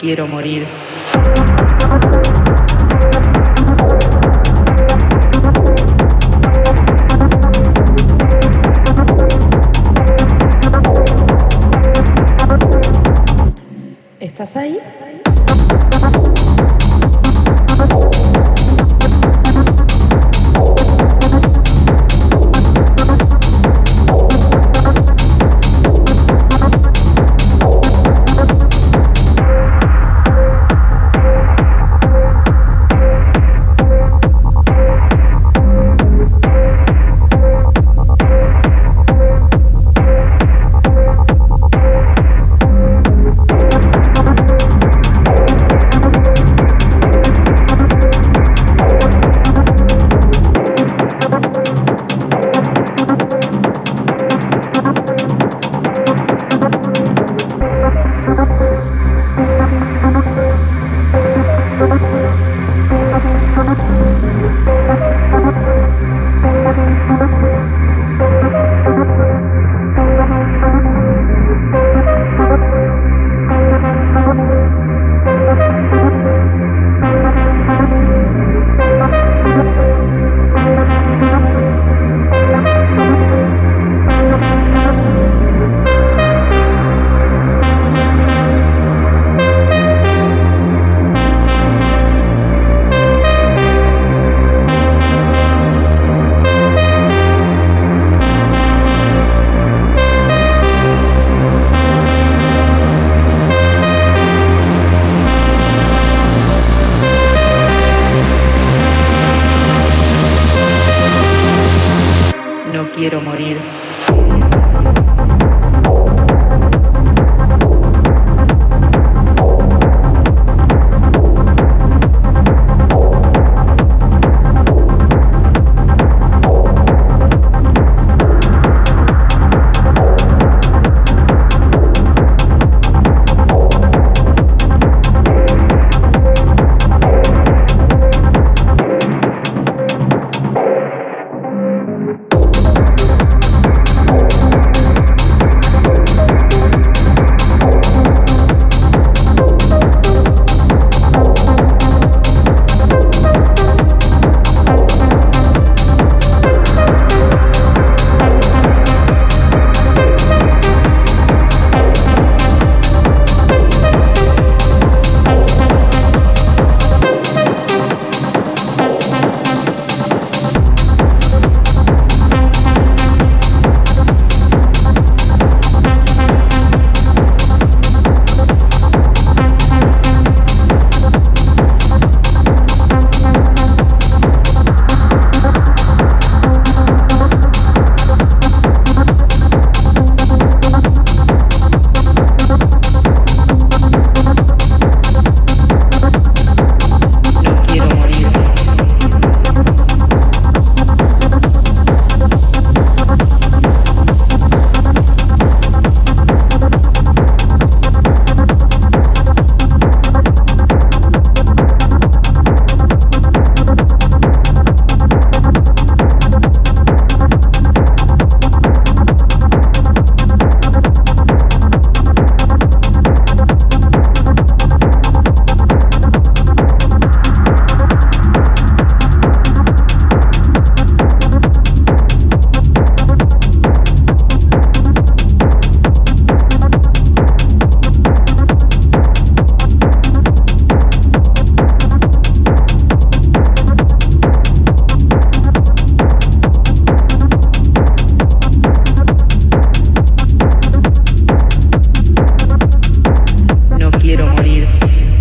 Quiero morir. ¿Estás ahí? Quiero morir.